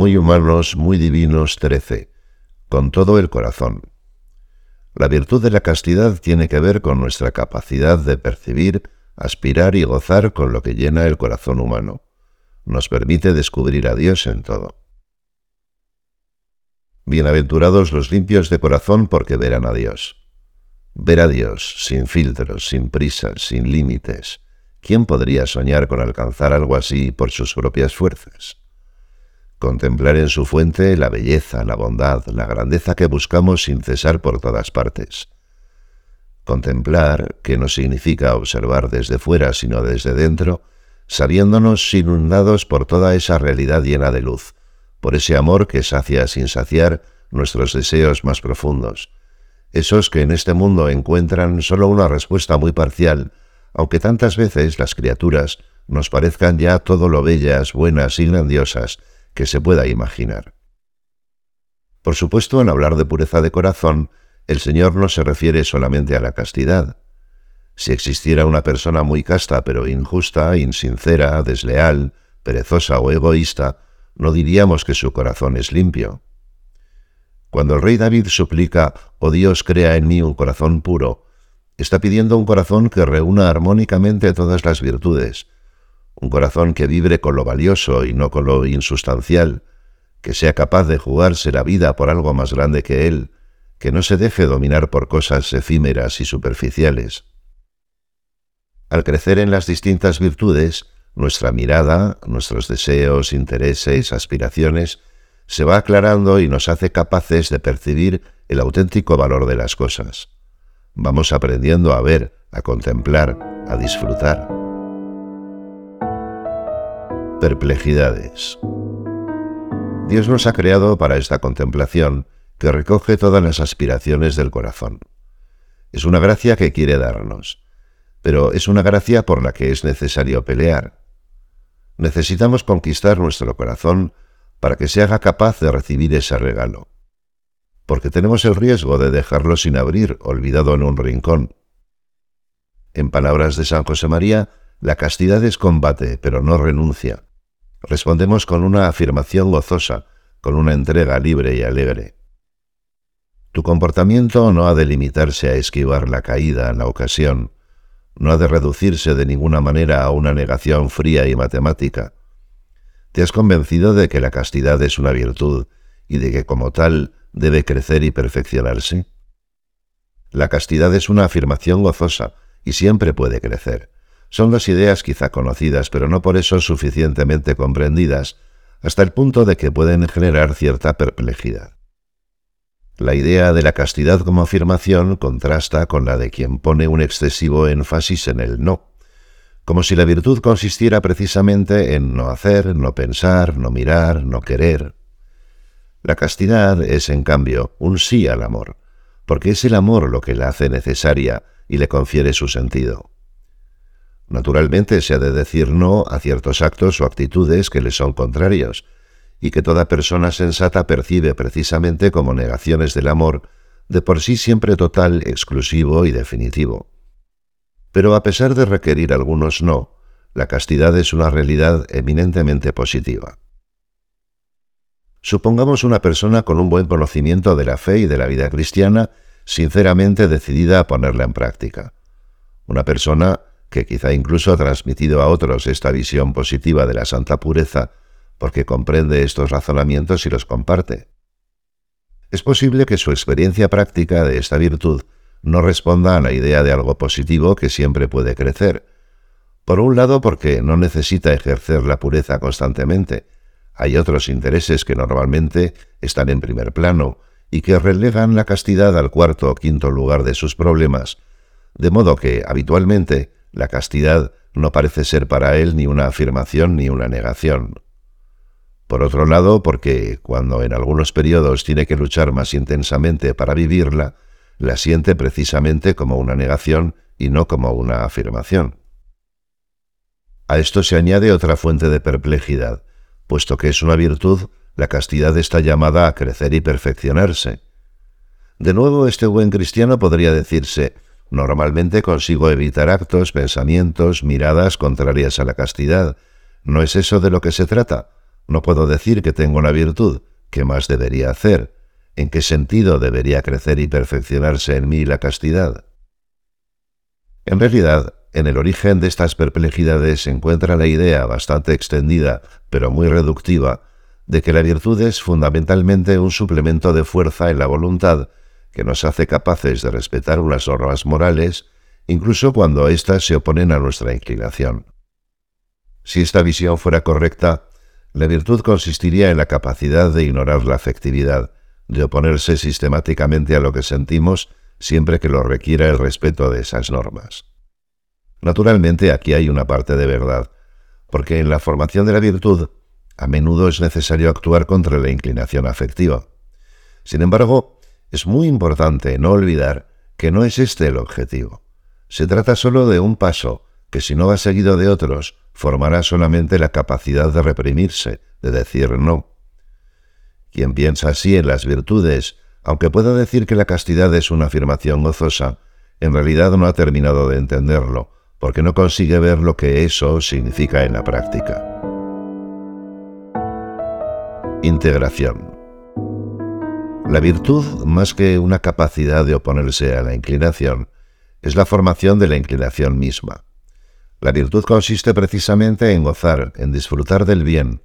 muy humanos, muy divinos 13. Con todo el corazón. La virtud de la castidad tiene que ver con nuestra capacidad de percibir, aspirar y gozar con lo que llena el corazón humano. Nos permite descubrir a Dios en todo. Bienaventurados los limpios de corazón porque verán a Dios. Ver a Dios sin filtros, sin prisas, sin límites. ¿Quién podría soñar con alcanzar algo así por sus propias fuerzas? Contemplar en su fuente la belleza, la bondad, la grandeza que buscamos sin cesar por todas partes. Contemplar, que no significa observar desde fuera, sino desde dentro, sabiéndonos inundados por toda esa realidad llena de luz, por ese amor que sacia sin saciar nuestros deseos más profundos, esos que en este mundo encuentran solo una respuesta muy parcial, aunque tantas veces las criaturas nos parezcan ya todo lo bellas, buenas y grandiosas que se pueda imaginar. Por supuesto, en hablar de pureza de corazón, el Señor no se refiere solamente a la castidad. Si existiera una persona muy casta pero injusta, insincera, desleal, perezosa o egoísta, no diríamos que su corazón es limpio. Cuando el rey David suplica, oh Dios, crea en mí un corazón puro, está pidiendo un corazón que reúna armónicamente todas las virtudes, un corazón que vibre con lo valioso y no con lo insustancial, que sea capaz de jugarse la vida por algo más grande que él, que no se deje dominar por cosas efímeras y superficiales. Al crecer en las distintas virtudes, nuestra mirada, nuestros deseos, intereses, aspiraciones, se va aclarando y nos hace capaces de percibir el auténtico valor de las cosas. Vamos aprendiendo a ver, a contemplar, a disfrutar. Perplejidades. Dios nos ha creado para esta contemplación que recoge todas las aspiraciones del corazón. Es una gracia que quiere darnos, pero es una gracia por la que es necesario pelear. Necesitamos conquistar nuestro corazón para que se haga capaz de recibir ese regalo, porque tenemos el riesgo de dejarlo sin abrir, olvidado en un rincón. En palabras de San José María, la castidad es combate, pero no renuncia. Respondemos con una afirmación gozosa, con una entrega libre y alegre. Tu comportamiento no ha de limitarse a esquivar la caída, la ocasión, no ha de reducirse de ninguna manera a una negación fría y matemática. ¿Te has convencido de que la castidad es una virtud y de que como tal debe crecer y perfeccionarse? La castidad es una afirmación gozosa y siempre puede crecer. Son dos ideas quizá conocidas, pero no por eso suficientemente comprendidas, hasta el punto de que pueden generar cierta perplejidad. La idea de la castidad como afirmación contrasta con la de quien pone un excesivo énfasis en el no, como si la virtud consistiera precisamente en no hacer, no pensar, no mirar, no querer. La castidad es, en cambio, un sí al amor, porque es el amor lo que la hace necesaria y le confiere su sentido. Naturalmente se ha de decir no a ciertos actos o actitudes que le son contrarios, y que toda persona sensata percibe precisamente como negaciones del amor, de por sí siempre total, exclusivo y definitivo. Pero a pesar de requerir algunos no, la castidad es una realidad eminentemente positiva. Supongamos una persona con un buen conocimiento de la fe y de la vida cristiana, sinceramente decidida a ponerla en práctica. Una persona que quizá incluso ha transmitido a otros esta visión positiva de la santa pureza, porque comprende estos razonamientos y los comparte. Es posible que su experiencia práctica de esta virtud no responda a la idea de algo positivo que siempre puede crecer. Por un lado, porque no necesita ejercer la pureza constantemente. Hay otros intereses que normalmente están en primer plano y que relegan la castidad al cuarto o quinto lugar de sus problemas, de modo que, habitualmente, la castidad no parece ser para él ni una afirmación ni una negación. Por otro lado, porque cuando en algunos periodos tiene que luchar más intensamente para vivirla, la siente precisamente como una negación y no como una afirmación. A esto se añade otra fuente de perplejidad, puesto que es una virtud, la castidad está llamada a crecer y perfeccionarse. De nuevo, este buen cristiano podría decirse, Normalmente consigo evitar actos, pensamientos, miradas contrarias a la castidad. ¿No es eso de lo que se trata? No puedo decir que tengo una virtud, ¿qué más debería hacer? ¿En qué sentido debería crecer y perfeccionarse en mí la castidad? En realidad, en el origen de estas perplejidades se encuentra la idea bastante extendida, pero muy reductiva, de que la virtud es fundamentalmente un suplemento de fuerza en la voluntad que nos hace capaces de respetar unas normas morales, incluso cuando éstas se oponen a nuestra inclinación. Si esta visión fuera correcta, la virtud consistiría en la capacidad de ignorar la afectividad, de oponerse sistemáticamente a lo que sentimos siempre que lo requiera el respeto de esas normas. Naturalmente aquí hay una parte de verdad, porque en la formación de la virtud a menudo es necesario actuar contra la inclinación afectiva. Sin embargo, es muy importante no olvidar que no es este el objetivo. Se trata solo de un paso que si no va seguido de otros, formará solamente la capacidad de reprimirse, de decir no. Quien piensa así en las virtudes, aunque pueda decir que la castidad es una afirmación gozosa, en realidad no ha terminado de entenderlo, porque no consigue ver lo que eso significa en la práctica. Integración. La virtud, más que una capacidad de oponerse a la inclinación, es la formación de la inclinación misma. La virtud consiste precisamente en gozar, en disfrutar del bien,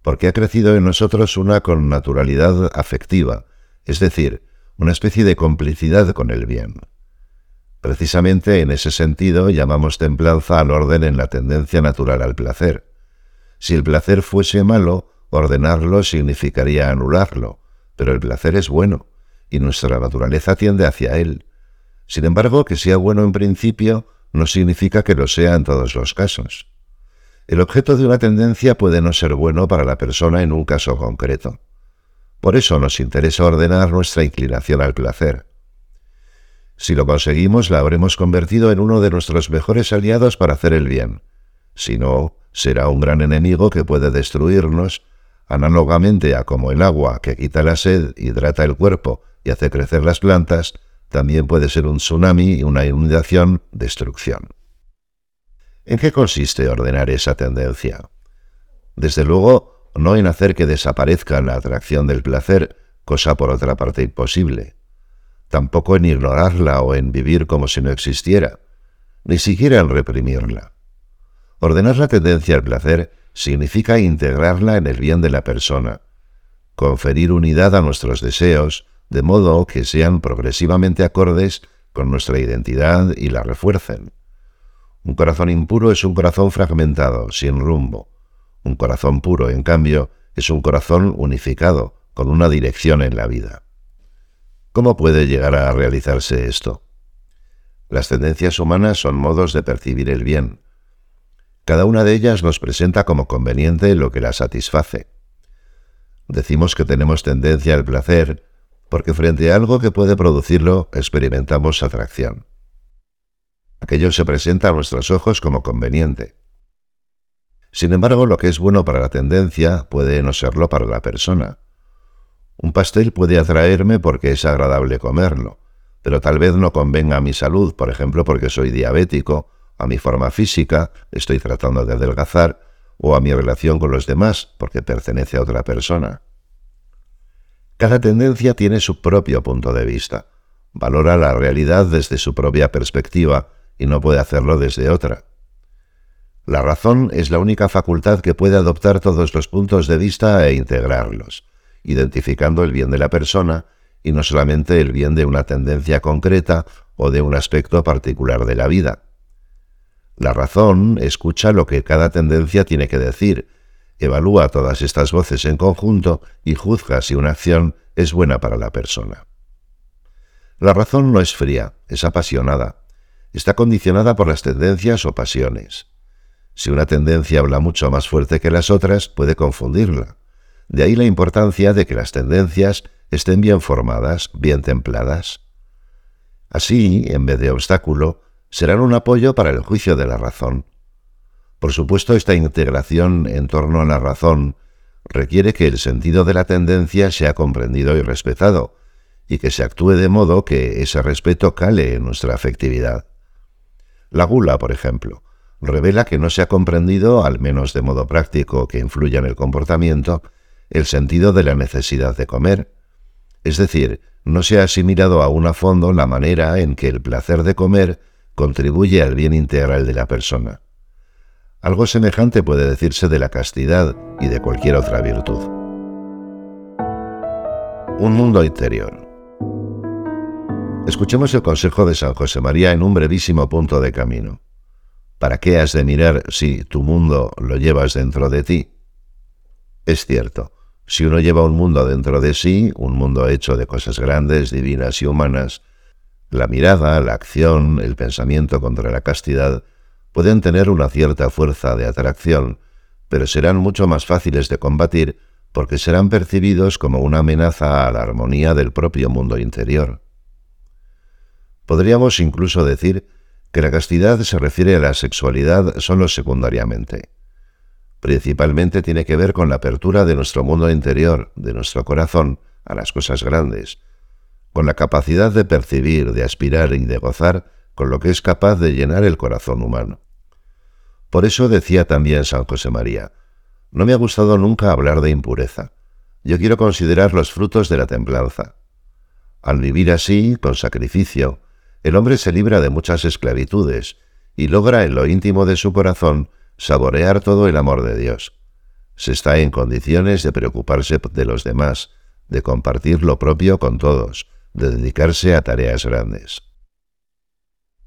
porque ha crecido en nosotros una connaturalidad afectiva, es decir, una especie de complicidad con el bien. Precisamente en ese sentido llamamos templanza al orden en la tendencia natural al placer. Si el placer fuese malo, Ordenarlo significaría anularlo, pero el placer es bueno, y nuestra naturaleza tiende hacia él. Sin embargo, que sea bueno en principio no significa que lo sea en todos los casos. El objeto de una tendencia puede no ser bueno para la persona en un caso concreto. Por eso nos interesa ordenar nuestra inclinación al placer. Si lo conseguimos, la habremos convertido en uno de nuestros mejores aliados para hacer el bien. Si no, será un gran enemigo que puede destruirnos Análogamente a como el agua que quita la sed, hidrata el cuerpo y hace crecer las plantas, también puede ser un tsunami y una inundación, destrucción. ¿En qué consiste ordenar esa tendencia? Desde luego, no en hacer que desaparezca la atracción del placer, cosa por otra parte imposible. Tampoco en ignorarla o en vivir como si no existiera, ni siquiera en reprimirla. Ordenar la tendencia al placer significa integrarla en el bien de la persona, conferir unidad a nuestros deseos, de modo que sean progresivamente acordes con nuestra identidad y la refuercen. Un corazón impuro es un corazón fragmentado, sin rumbo. Un corazón puro, en cambio, es un corazón unificado, con una dirección en la vida. ¿Cómo puede llegar a realizarse esto? Las tendencias humanas son modos de percibir el bien, cada una de ellas nos presenta como conveniente lo que la satisface. Decimos que tenemos tendencia al placer porque frente a algo que puede producirlo experimentamos atracción. Aquello se presenta a nuestros ojos como conveniente. Sin embargo, lo que es bueno para la tendencia puede no serlo para la persona. Un pastel puede atraerme porque es agradable comerlo, pero tal vez no convenga a mi salud, por ejemplo porque soy diabético a mi forma física, estoy tratando de adelgazar, o a mi relación con los demás, porque pertenece a otra persona. Cada tendencia tiene su propio punto de vista, valora la realidad desde su propia perspectiva y no puede hacerlo desde otra. La razón es la única facultad que puede adoptar todos los puntos de vista e integrarlos, identificando el bien de la persona y no solamente el bien de una tendencia concreta o de un aspecto particular de la vida. La razón escucha lo que cada tendencia tiene que decir, evalúa todas estas voces en conjunto y juzga si una acción es buena para la persona. La razón no es fría, es apasionada. Está condicionada por las tendencias o pasiones. Si una tendencia habla mucho más fuerte que las otras, puede confundirla. De ahí la importancia de que las tendencias estén bien formadas, bien templadas. Así, en vez de obstáculo, serán un apoyo para el juicio de la razón. Por supuesto, esta integración en torno a la razón requiere que el sentido de la tendencia sea comprendido y respetado, y que se actúe de modo que ese respeto cale en nuestra afectividad. La gula, por ejemplo, revela que no se ha comprendido, al menos de modo práctico que influya en el comportamiento, el sentido de la necesidad de comer. Es decir, no se ha asimilado aún a fondo la manera en que el placer de comer contribuye al bien integral de la persona. Algo semejante puede decirse de la castidad y de cualquier otra virtud. Un mundo interior. Escuchemos el consejo de San José María en un brevísimo punto de camino. ¿Para qué has de mirar si tu mundo lo llevas dentro de ti? Es cierto, si uno lleva un mundo dentro de sí, un mundo hecho de cosas grandes, divinas y humanas, la mirada, la acción, el pensamiento contra la castidad pueden tener una cierta fuerza de atracción, pero serán mucho más fáciles de combatir porque serán percibidos como una amenaza a la armonía del propio mundo interior. Podríamos incluso decir que la castidad se refiere a la sexualidad solo secundariamente. Principalmente tiene que ver con la apertura de nuestro mundo interior, de nuestro corazón, a las cosas grandes, con la capacidad de percibir, de aspirar y de gozar con lo que es capaz de llenar el corazón humano. Por eso decía también San José María, no me ha gustado nunca hablar de impureza. Yo quiero considerar los frutos de la templanza. Al vivir así, con sacrificio, el hombre se libra de muchas esclavitudes y logra en lo íntimo de su corazón saborear todo el amor de Dios. Se está en condiciones de preocuparse de los demás, de compartir lo propio con todos, de dedicarse a tareas grandes.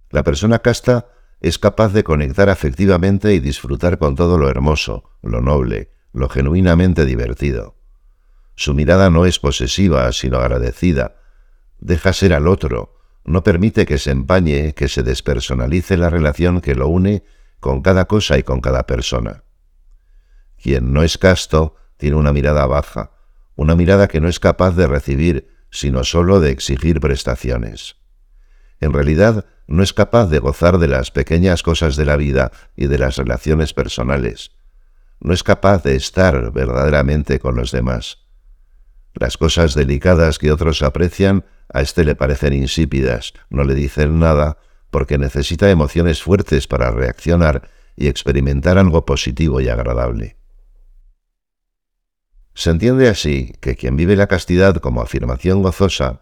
La persona casta es capaz de conectar afectivamente y disfrutar con todo lo hermoso, lo noble, lo genuinamente divertido. Su mirada no es posesiva, sino agradecida. Deja ser al otro, no permite que se empañe, que se despersonalice la relación que lo une con cada cosa y con cada persona. Quien no es casto tiene una mirada baja, una mirada que no es capaz de recibir, sino sólo de exigir prestaciones. En realidad, no es capaz de gozar de las pequeñas cosas de la vida y de las relaciones personales. No es capaz de estar verdaderamente con los demás. Las cosas delicadas que otros aprecian a éste le parecen insípidas, no le dicen nada, porque necesita emociones fuertes para reaccionar y experimentar algo positivo y agradable. Se entiende así que quien vive la castidad como afirmación gozosa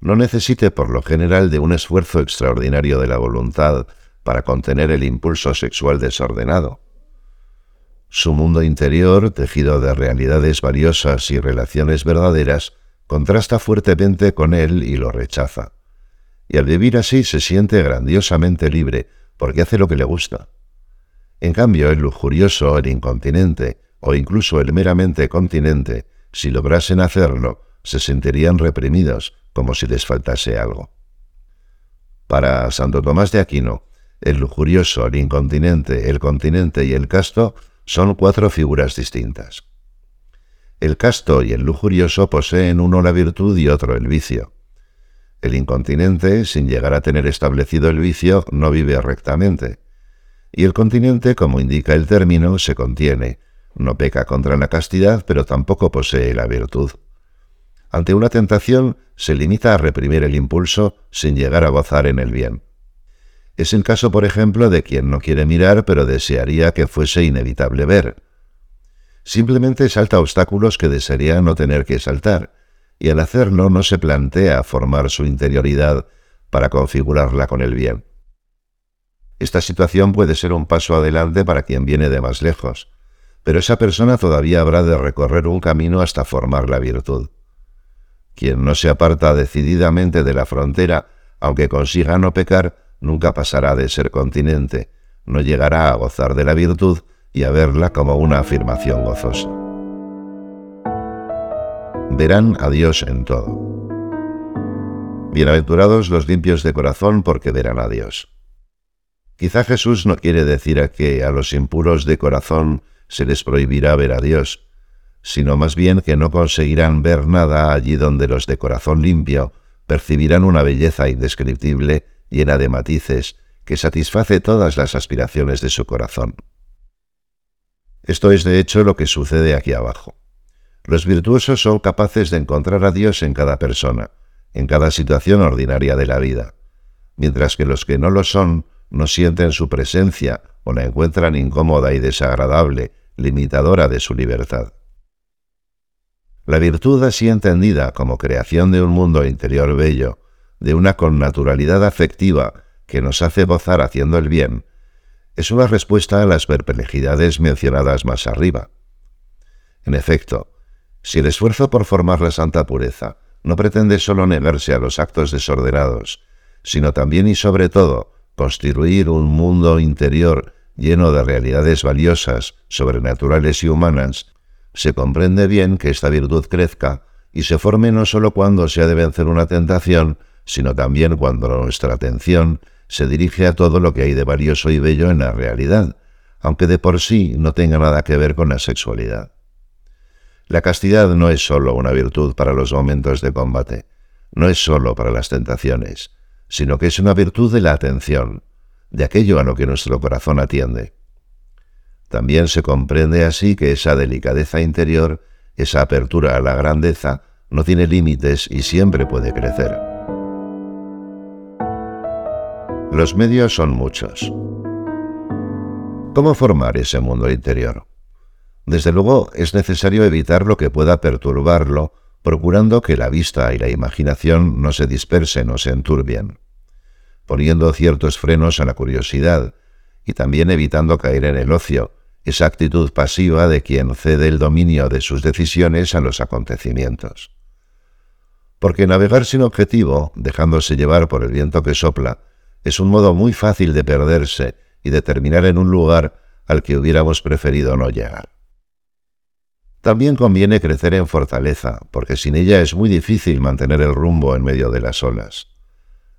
no necesite por lo general de un esfuerzo extraordinario de la voluntad para contener el impulso sexual desordenado. Su mundo interior, tejido de realidades valiosas y relaciones verdaderas, contrasta fuertemente con él y lo rechaza. Y al vivir así se siente grandiosamente libre, porque hace lo que le gusta. En cambio, el lujurioso, el incontinente, o incluso el meramente continente, si lograsen hacerlo, se sentirían reprimidos, como si les faltase algo. Para Santo Tomás de Aquino, el lujurioso, el incontinente, el continente y el casto son cuatro figuras distintas. El casto y el lujurioso poseen uno la virtud y otro el vicio. El incontinente, sin llegar a tener establecido el vicio, no vive rectamente. Y el continente, como indica el término, se contiene, no peca contra la castidad, pero tampoco posee la virtud. Ante una tentación, se limita a reprimir el impulso sin llegar a gozar en el bien. Es el caso, por ejemplo, de quien no quiere mirar, pero desearía que fuese inevitable ver. Simplemente salta obstáculos que desearía no tener que saltar, y al hacerlo no se plantea formar su interioridad para configurarla con el bien. Esta situación puede ser un paso adelante para quien viene de más lejos, pero esa persona todavía habrá de recorrer un camino hasta formar la virtud. Quien no se aparta decididamente de la frontera, aunque consiga no pecar, nunca pasará de ser continente, no llegará a gozar de la virtud, y a verla como una afirmación gozosa. Verán a Dios en todo. Bienaventurados los limpios de corazón porque verán a Dios. Quizá Jesús no quiere decir que a los impuros de corazón se les prohibirá ver a Dios, sino más bien que no conseguirán ver nada allí donde los de corazón limpio percibirán una belleza indescriptible llena de matices que satisface todas las aspiraciones de su corazón. Esto es de hecho lo que sucede aquí abajo. Los virtuosos son capaces de encontrar a Dios en cada persona, en cada situación ordinaria de la vida, mientras que los que no lo son no sienten su presencia o la encuentran incómoda y desagradable, limitadora de su libertad. La virtud así entendida como creación de un mundo interior bello, de una connaturalidad afectiva que nos hace gozar haciendo el bien, es una respuesta a las perplejidades mencionadas más arriba. En efecto, si el esfuerzo por formar la santa pureza no pretende solo negarse a los actos desordenados, sino también y sobre todo construir un mundo interior lleno de realidades valiosas, sobrenaturales y humanas, se comprende bien que esta virtud crezca y se forme no solo cuando se ha de vencer una tentación, sino también cuando nuestra atención se dirige a todo lo que hay de valioso y bello en la realidad, aunque de por sí no tenga nada que ver con la sexualidad. La castidad no es sólo una virtud para los momentos de combate, no es sólo para las tentaciones, sino que es una virtud de la atención, de aquello a lo que nuestro corazón atiende. También se comprende así que esa delicadeza interior, esa apertura a la grandeza, no tiene límites y siempre puede crecer. Los medios son muchos. ¿Cómo formar ese mundo interior? Desde luego es necesario evitar lo que pueda perturbarlo, procurando que la vista y la imaginación no se dispersen o se enturbien, poniendo ciertos frenos a la curiosidad y también evitando caer en el ocio, esa actitud pasiva de quien cede el dominio de sus decisiones a los acontecimientos. Porque navegar sin objetivo, dejándose llevar por el viento que sopla, es un modo muy fácil de perderse y de terminar en un lugar al que hubiéramos preferido no llegar. También conviene crecer en fortaleza, porque sin ella es muy difícil mantener el rumbo en medio de las olas.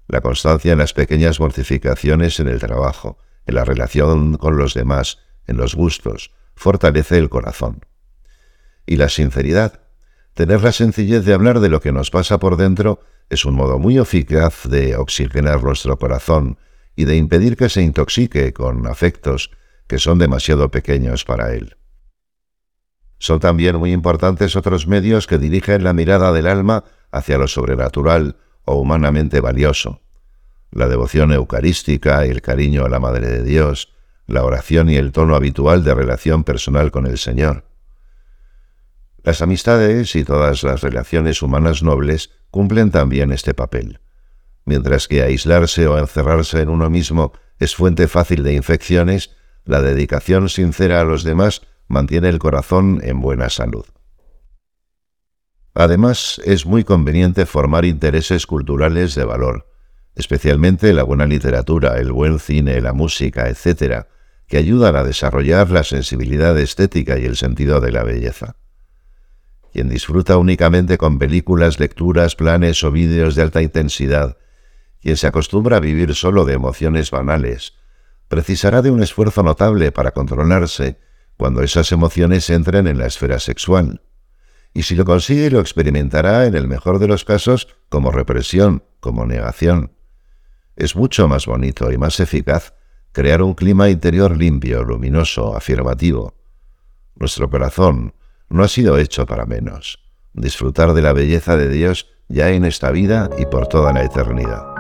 La constancia en las pequeñas mortificaciones en el trabajo, en la relación con los demás, en los gustos, fortalece el corazón. Y la sinceridad, tener la sencillez de hablar de lo que nos pasa por dentro, es un modo muy eficaz de oxigenar nuestro corazón y de impedir que se intoxique con afectos que son demasiado pequeños para él. Son también muy importantes otros medios que dirigen la mirada del alma hacia lo sobrenatural o humanamente valioso. La devoción eucarística, el cariño a la Madre de Dios, la oración y el tono habitual de relación personal con el Señor. Las amistades y todas las relaciones humanas nobles cumplen también este papel. Mientras que aislarse o encerrarse en uno mismo es fuente fácil de infecciones, la dedicación sincera a los demás mantiene el corazón en buena salud. Además, es muy conveniente formar intereses culturales de valor, especialmente la buena literatura, el buen cine, la música, etc., que ayudan a desarrollar la sensibilidad estética y el sentido de la belleza. Quien disfruta únicamente con películas, lecturas, planes o vídeos de alta intensidad, quien se acostumbra a vivir solo de emociones banales, precisará de un esfuerzo notable para controlarse cuando esas emociones entren en la esfera sexual. Y si lo consigue, lo experimentará en el mejor de los casos como represión, como negación. Es mucho más bonito y más eficaz crear un clima interior limpio, luminoso, afirmativo. Nuestro corazón no ha sido hecho para menos. Disfrutar de la belleza de Dios ya en esta vida y por toda la eternidad.